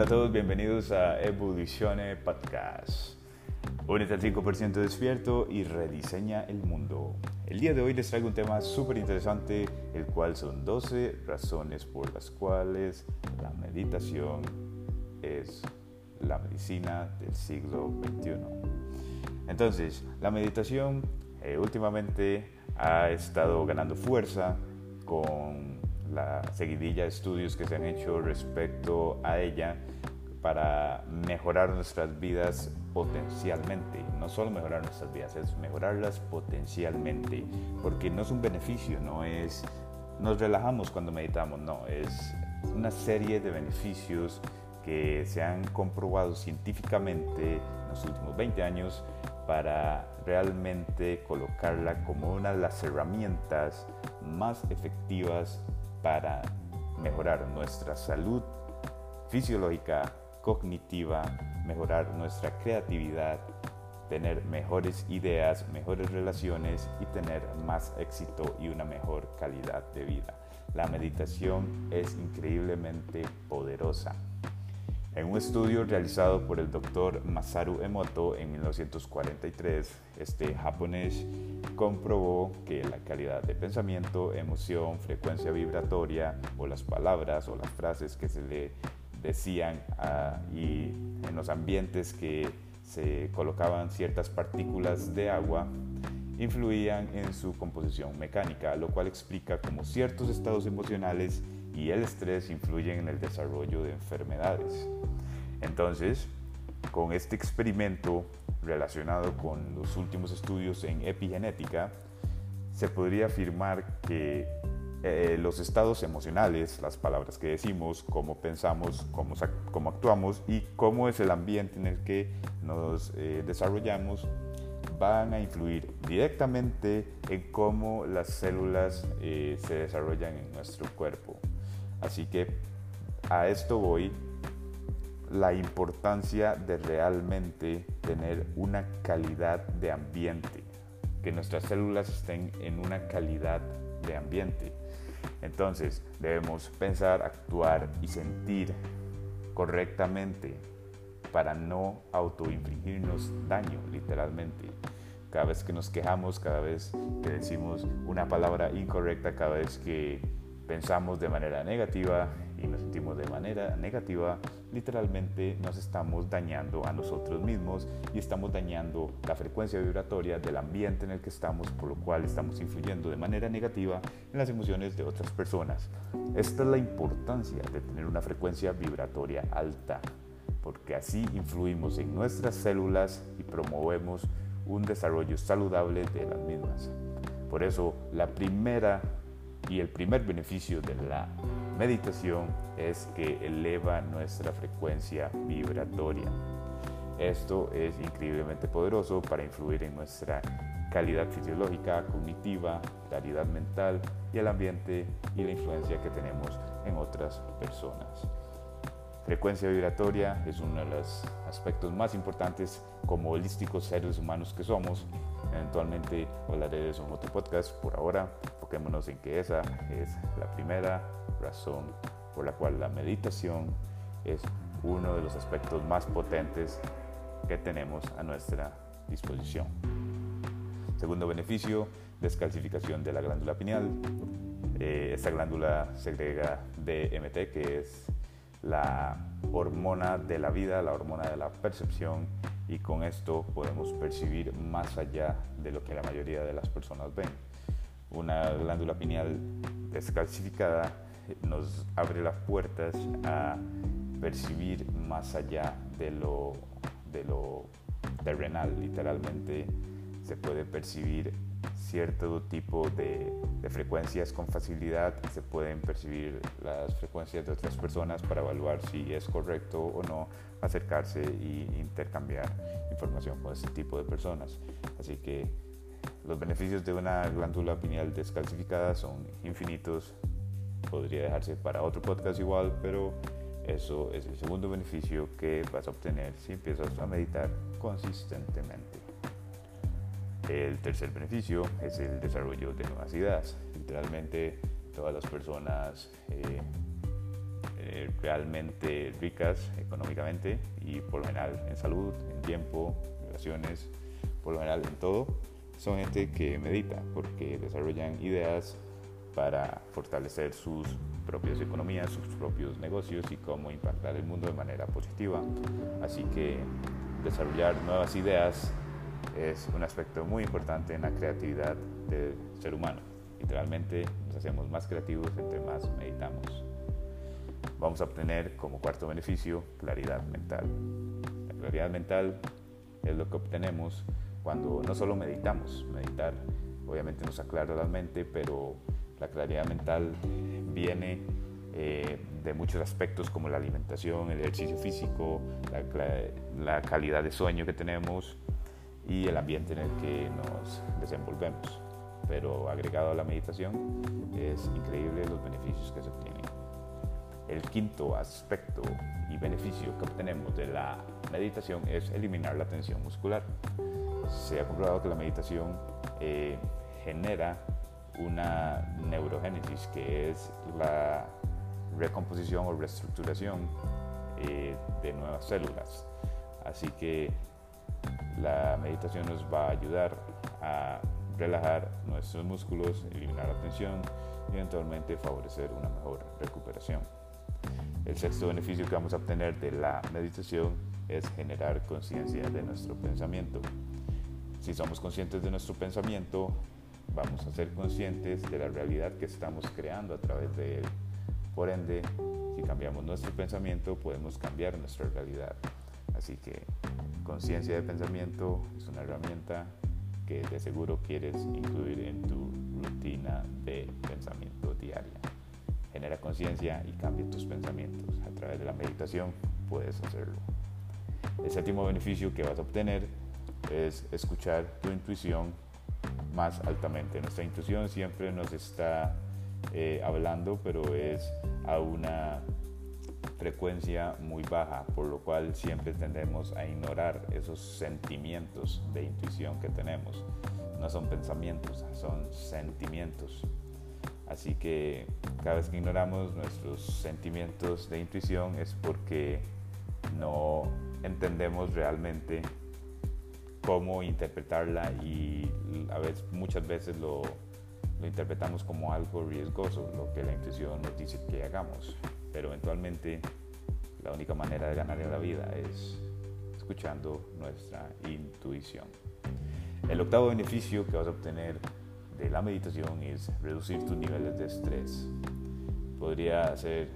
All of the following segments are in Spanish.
Hola a todos, bienvenidos a Evolucione Podcast. Únete al 5% despierto y rediseña el mundo. El día de hoy les traigo un tema súper interesante, el cual son 12 razones por las cuales la meditación es la medicina del siglo XXI. Entonces, la meditación eh, últimamente ha estado ganando fuerza con la seguidilla de estudios que se han hecho respecto a ella para mejorar nuestras vidas potencialmente. No solo mejorar nuestras vidas, es mejorarlas potencialmente, porque no es un beneficio, no es nos relajamos cuando meditamos, no, es una serie de beneficios que se han comprobado científicamente en los últimos 20 años para realmente colocarla como una de las herramientas más efectivas para mejorar nuestra salud fisiológica, cognitiva, mejorar nuestra creatividad, tener mejores ideas, mejores relaciones y tener más éxito y una mejor calidad de vida. La meditación es increíblemente poderosa. En un estudio realizado por el doctor Masaru Emoto en 1943, este japonés comprobó que la calidad de pensamiento, emoción, frecuencia vibratoria o las palabras o las frases que se le decían ah, y en los ambientes que se colocaban ciertas partículas de agua influían en su composición mecánica, lo cual explica cómo ciertos estados emocionales y el estrés influyen en el desarrollo de enfermedades. Entonces, con este experimento relacionado con los últimos estudios en epigenética, se podría afirmar que eh, los estados emocionales, las palabras que decimos, cómo pensamos, cómo, actuamos y cómo es el ambiente en el que nos eh, desarrollamos, van a influir directamente en cómo las células eh, se desarrollan en nuestro cuerpo. Así que a esto voy la importancia de realmente tener una calidad de ambiente, que nuestras células estén en una calidad de ambiente. Entonces debemos pensar, actuar y sentir correctamente para no autoinfligirnos daño, literalmente. Cada vez que nos quejamos, cada vez que decimos una palabra incorrecta, cada vez que pensamos de manera negativa y nos sentimos de manera negativa, literalmente nos estamos dañando a nosotros mismos y estamos dañando la frecuencia vibratoria del ambiente en el que estamos, por lo cual estamos influyendo de manera negativa en las emociones de otras personas. Esta es la importancia de tener una frecuencia vibratoria alta, porque así influimos en nuestras células y promovemos un desarrollo saludable de las mismas. Por eso, la primera y el primer beneficio de la meditación es que eleva nuestra frecuencia vibratoria. Esto es increíblemente poderoso para influir en nuestra calidad fisiológica, cognitiva, claridad mental y el ambiente y la influencia que tenemos en otras personas. Frecuencia vibratoria es uno de los aspectos más importantes como holísticos seres humanos que somos. Eventualmente hablaré de eso en otro podcast. Por ahora, enfoquémonos en que esa es la primera razón por la cual la meditación es uno de los aspectos más potentes que tenemos a nuestra disposición. Segundo beneficio, descalcificación de la glándula pineal. Eh, esta glándula segrega DMT, que es la hormona de la vida, la hormona de la percepción, y con esto podemos percibir más allá de lo que la mayoría de las personas ven. Una glándula pineal descalcificada nos abre las puertas a percibir más allá de lo, de lo terrenal, literalmente se puede percibir cierto tipo de, frecuencias con facilidad, se pueden percibir las frecuencias de otras personas para evaluar si es correcto o no acercarse e intercambiar información con este tipo de personas. Así que los beneficios de una glándula pineal descalcificada son infinitos. Podría dejarse para otro podcast igual, pero eso es el segundo beneficio que vas a obtener si empiezas a meditar consistentemente. El tercer beneficio es el desarrollo de nuevas ideas. Literalmente todas las personas eh, eh, realmente ricas económicamente y por lo general en salud, en tiempo, relaciones, por lo general en todo, son gente que medita porque desarrollan ideas para fortalecer sus propias economías, sus propios negocios y cómo impactar el mundo de manera positiva. Así que desarrollar nuevas ideas es un aspecto muy importante en la creatividad del ser humano. Literalmente nos hacemos más creativos entre más meditamos. Vamos a obtener como cuarto beneficio claridad mental. La claridad mental es lo que obtenemos cuando no solo meditamos. Meditar obviamente nos aclara la mente, pero la claridad mental viene eh, de muchos aspectos como la alimentación, el ejercicio físico, la, calidad de sueño que tenemos y el ambiente en el que nos desenvolvemos. Pero agregado a la meditación es increíble los beneficios que se obtienen. El quinto aspecto y beneficio que obtenemos de la meditación es eliminar la tensión muscular. Se ha comprobado que la meditación eh, genera una neurogénesis, que es la recomposición o reestructuración eh, de nuevas células. Así que la meditación nos va a ayudar a relajar nuestros músculos, eliminar la tensión y eventualmente favorecer una mejor recuperación. El sexto beneficio que vamos a obtener de la meditación es generar conciencia de nuestro pensamiento. Si somos conscientes de nuestro pensamiento, vamos a ser conscientes de la realidad que estamos creando a través de él. Por ende, si cambiamos nuestro pensamiento, podemos cambiar nuestra realidad. Así que conciencia de pensamiento es una herramienta que de seguro quieres incluir en tu rutina de pensamiento diaria. Genera conciencia y cambia tus pensamientos. A través de la meditación puedes hacerlo. El séptimo beneficio que vas a obtener es escuchar tu intuición más altamente. Nuestra intuición siempre nos está eh, hablando, pero es a una frecuencia muy baja, por lo cual siempre tendemos a ignorar esos sentimientos de intuición que tenemos. No son pensamientos, son sentimientos. Así que cada vez que ignoramos nuestros sentimientos de intuición es porque no entendemos realmente cómo interpretarla y a veces, muchas veces lo, lo interpretamos como algo riesgoso, lo que la intuición nos dice que hagamos. Pero eventualmente la única manera de ganar la vida es escuchando nuestra intuición. El octavo beneficio que vas a obtener de la meditación es reducir tus niveles de estrés. Podría hacer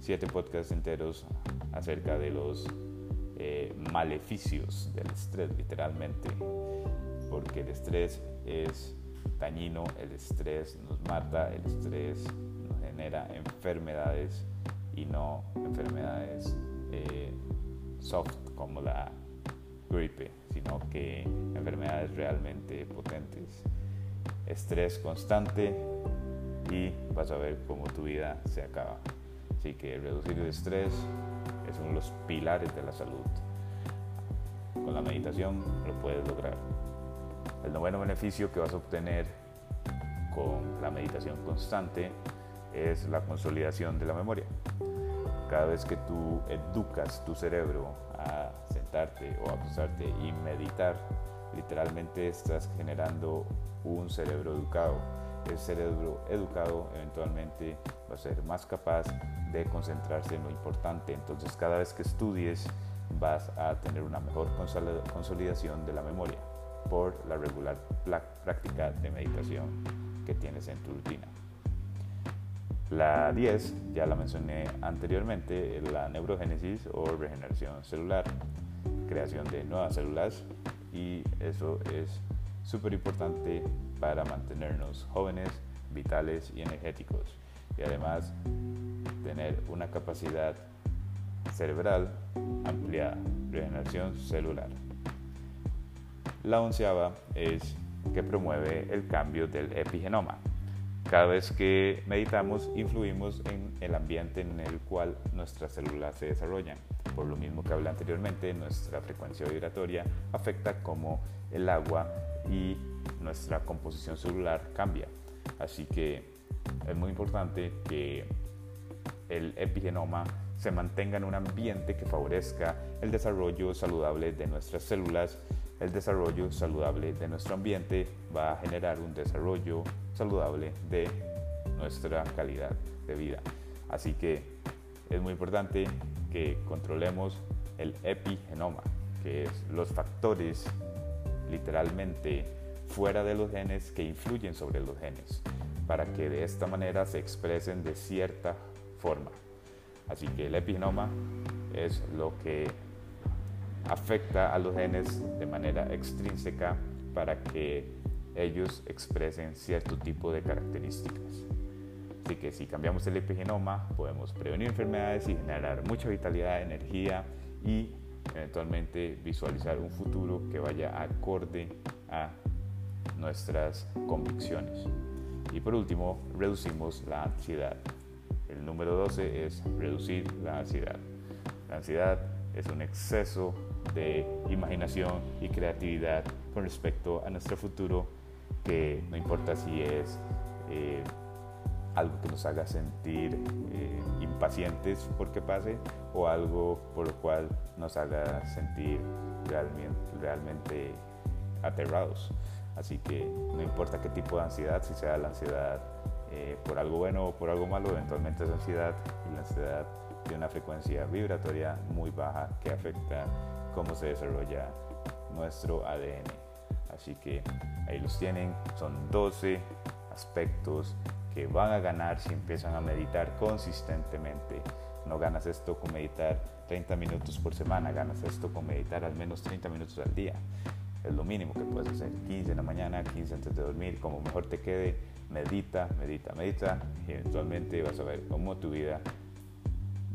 siete podcasts enteros acerca de los eh, maleficios del estrés, literalmente, porque el estrés es dañino, el estrés nos mata, el estrés nos genera enfermedades y no enfermedades eh, soft como la gripe, sino que enfermedades realmente potentes. Estrés constante y vas a ver cómo tu vida se acaba. Así que reducir el estrés es uno de los pilares de la salud. Con la meditación lo puedes lograr. El noveno beneficio que vas a obtener con la meditación constante es la consolidación de la memoria. Cada vez que tú educas tu cerebro a sentarte o a acostarte y meditar, literalmente estás generando un cerebro educado. El cerebro educado eventualmente va a ser más capaz de concentrarse en lo importante. Entonces cada vez que estudies vas a tener una mejor consolidación de la memoria por la regular práctica de meditación que tienes en tu rutina. La 10, ya la mencioné anteriormente, la neurogénesis o regeneración celular, creación de nuevas células y eso es súper importante para mantenernos jóvenes, vitales y energéticos y además tener una capacidad cerebral ampliada, regeneración celular. La onceava es que promueve el cambio del epigenoma. Cada vez que meditamos influimos en el ambiente en el cual nuestras células se desarrollan. Por lo mismo que hablé anteriormente, nuestra frecuencia vibratoria afecta cómo el agua y nuestra composición celular cambia. Así que es muy importante que el epigenoma se mantenga en un ambiente que favorezca el desarrollo saludable de nuestras células. El desarrollo saludable de nuestro ambiente va a generar un desarrollo saludable de nuestra calidad de vida. Así que es muy importante que controlemos el epigenoma, que es los factores literalmente fuera de los genes que influyen sobre los genes, para que de esta manera se expresen de cierta forma. Así que el epigenoma es lo que afecta a los genes de manera extrínseca para que ellos expresen cierto tipo de características. Así que si cambiamos el epigenoma podemos prevenir enfermedades y generar mucha vitalidad, energía y eventualmente visualizar un futuro que vaya acorde a nuestras convicciones. Y por último, reducimos la ansiedad. El número 12 es reducir la ansiedad. La ansiedad es un exceso de imaginación y creatividad con respecto a nuestro futuro que no importa si es eh, algo que nos haga sentir eh, impacientes porque pase o algo por lo cual nos haga sentir realmente, realmente aterrados. Así que no importa qué tipo de ansiedad, si sea la ansiedad eh, por algo bueno o por algo malo, eventualmente es ansiedad y la ansiedad tiene una frecuencia vibratoria muy baja que afecta cómo se desarrolla nuestro ADN. Así que ahí los tienen, son 12 aspectos que van a ganar si empiezan a meditar consistentemente. No ganas esto con meditar 30 minutos por semana, ganas esto con meditar al menos 30 minutos al día. Es lo mínimo que puedes hacer. 15 en la mañana, 15 antes de dormir, como mejor te quede. Medita, medita, medita y eventualmente vas a ver cómo tu vida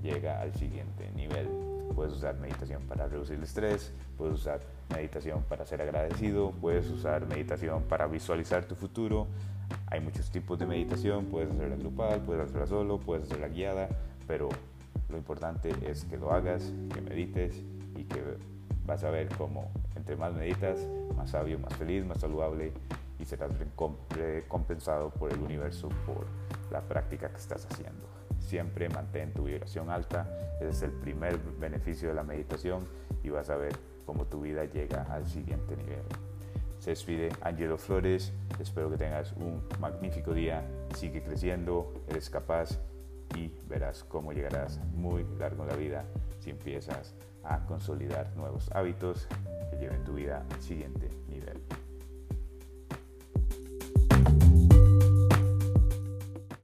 llega al siguiente nivel. Puedes usar meditación para reducir el estrés, puedes usar meditación para ser agradecido, puedes usar meditación para visualizar tu futuro. Hay muchos tipos de meditación, puedes hacerla grupal, puedes hacerla solo, puedes hacerla guiada, pero lo importante es que lo hagas, que medites y que vas a ver cómo entre más meditas, más sabio, más feliz, más saludable y serás recompensado por el universo por la práctica que estás haciendo. Siempre mantén tu vibración alta, ese es el primer beneficio de la meditación y vas a ver cómo tu vida llega al siguiente nivel. Se despide Angelo Flores, espero que tengas un magnífico día, sigue creciendo, eres capaz y verás cómo llegarás muy largo en la vida si empiezas a consolidar nuevos hábitos que lleven tu vida al siguiente nivel.